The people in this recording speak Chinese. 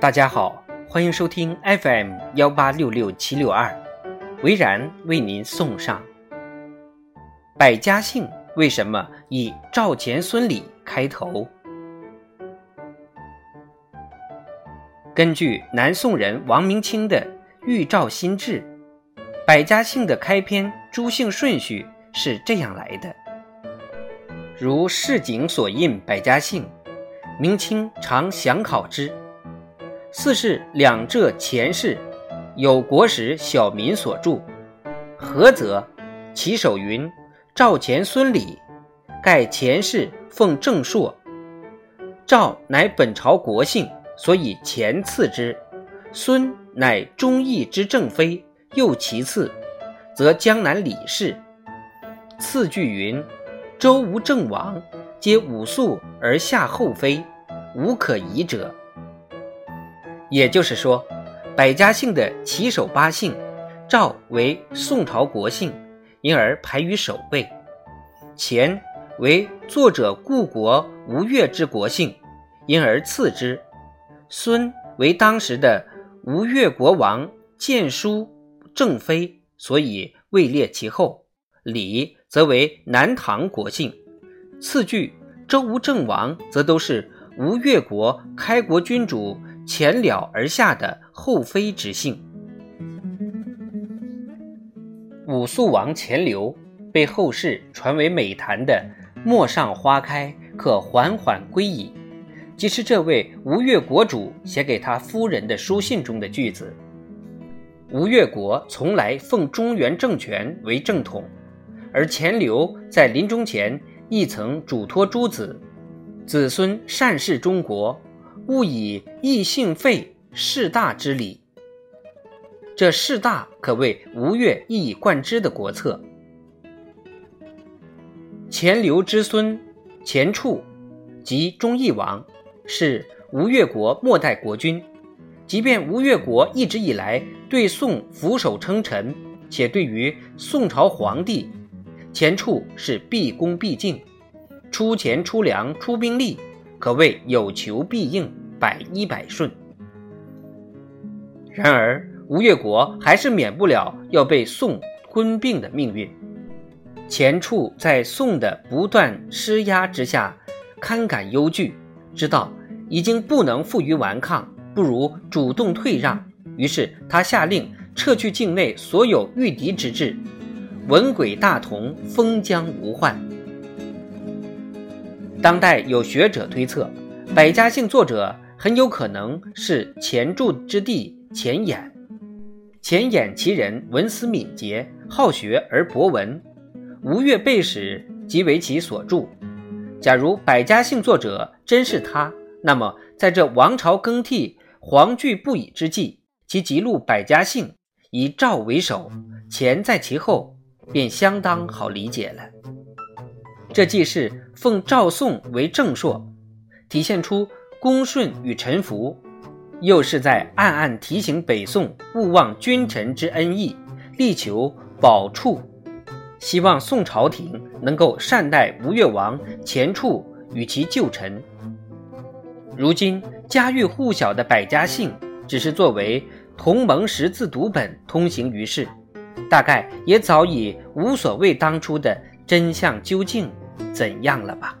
大家好，欢迎收听 FM 幺八六六七六二，维然为您送上。百家姓为什么以赵钱孙李开头？根据南宋人王明清的《玉照新志》，百家姓的开篇诸姓顺序是这样来的。如市井所印百家姓，明清常详考之。四是两浙前世，有国史小民所著。何则？其首云：“赵钱孙李，盖前世奉正朔。赵乃本朝国姓，所以前次之。孙乃忠义之正妃，又其次，则江南李氏。次句云：周吴郑王，皆武肃而下后妃，无可疑者。”也就是说，百家姓的起首八姓，赵为宋朝国姓，因而排于首位；钱为作者故国吴越之国姓，因而次之；孙为当时的吴越国王建书正妃，所以位列其后；李则为南唐国姓，次句周吴郑王则都是吴越国开国君主。前了而下的后妃之姓，武肃王钱镠被后世传为美谈的“陌上花开，可缓缓归矣”，即是这位吴越国主写给他夫人的书信中的句子。吴越国从来奉中原政权为正统，而钱镠在临终前亦曾嘱托诸子：子孙善事中国。勿以异姓废事大之礼，这事大可谓吴越一以贯之的国策。钱镠之孙钱俶，即忠义王，是吴越国末代国君。即便吴越国一直以来对宋俯首称臣，且对于宋朝皇帝钱俶是毕恭毕敬，出钱出粮出兵力，可谓有求必应。百依百顺，然而吴越国还是免不了要被宋吞并的命运。钱俶在宋的不断施压之下，堪感忧惧，知道已经不能负隅顽抗，不如主动退让。于是他下令撤去境内所有御敌之志，文轨大同，封疆无患。当代有学者推测，百家姓作者。很有可能是钱著之弟钱俨。钱俨其人文思敏捷，好学而博闻，吴越背史即为其所著。假如百家姓作者真是他，那么在这王朝更替、皇惧不已之际，其辑录百家姓以赵为首，钱在其后，便相当好理解了。这既是奉赵宋为正朔，体现出。恭顺与臣服，又是在暗暗提醒北宋勿忘君臣之恩义，力求保处，希望宋朝廷能够善待吴越王钱俶与其旧臣。如今家喻户晓的百家姓，只是作为同盟识字读本通行于世，大概也早已无所谓当初的真相究竟怎样了吧。